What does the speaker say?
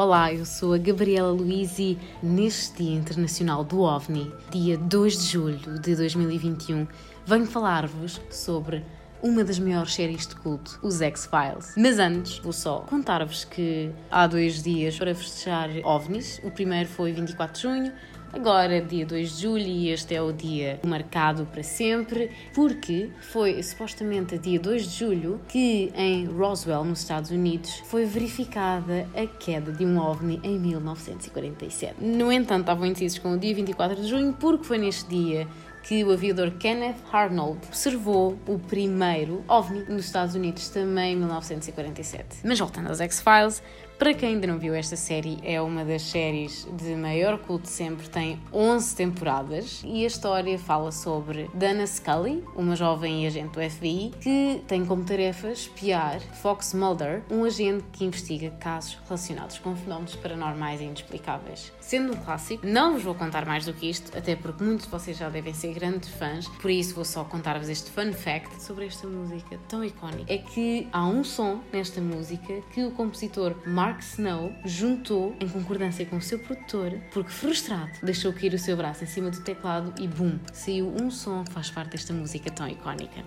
Olá, eu sou a Gabriela Luiz e neste Dia Internacional do OVNI, dia 2 de julho de 2021, venho falar-vos sobre uma das maiores séries de culto, os X-Files. Mas antes, vou só contar-vos que há dois dias para festejar OVNIs. O primeiro foi 24 de junho, Agora, dia 2 de julho, e este é o dia marcado para sempre, porque foi supostamente dia 2 de julho que em Roswell, nos Estados Unidos, foi verificada a queda de um OVNI em 1947. No entanto, estavam indecisos com o dia 24 de junho, porque foi neste dia que o aviador Kenneth Arnold observou o primeiro OVNI nos Estados Unidos, também em 1947. Mas voltando aos X-Files, para quem ainda não viu esta série, é uma das séries de maior culto sempre, tem 11 temporadas e a história fala sobre Dana Scully, uma jovem agente do FBI, que tem como tarefa espiar Fox Mulder, um agente que investiga casos relacionados com fenómenos paranormais e inexplicáveis. Sendo um clássico, não vos vou contar mais do que isto, até porque muitos de vocês já devem ser grandes fãs, por isso vou só contar-vos este fun fact sobre esta música tão icónica. É que há um som nesta música que o compositor Mark Mark Snow juntou em concordância com o seu produtor, porque frustrado deixou cair o seu braço em cima do teclado e boom, saiu um som que faz parte desta música tão icónica.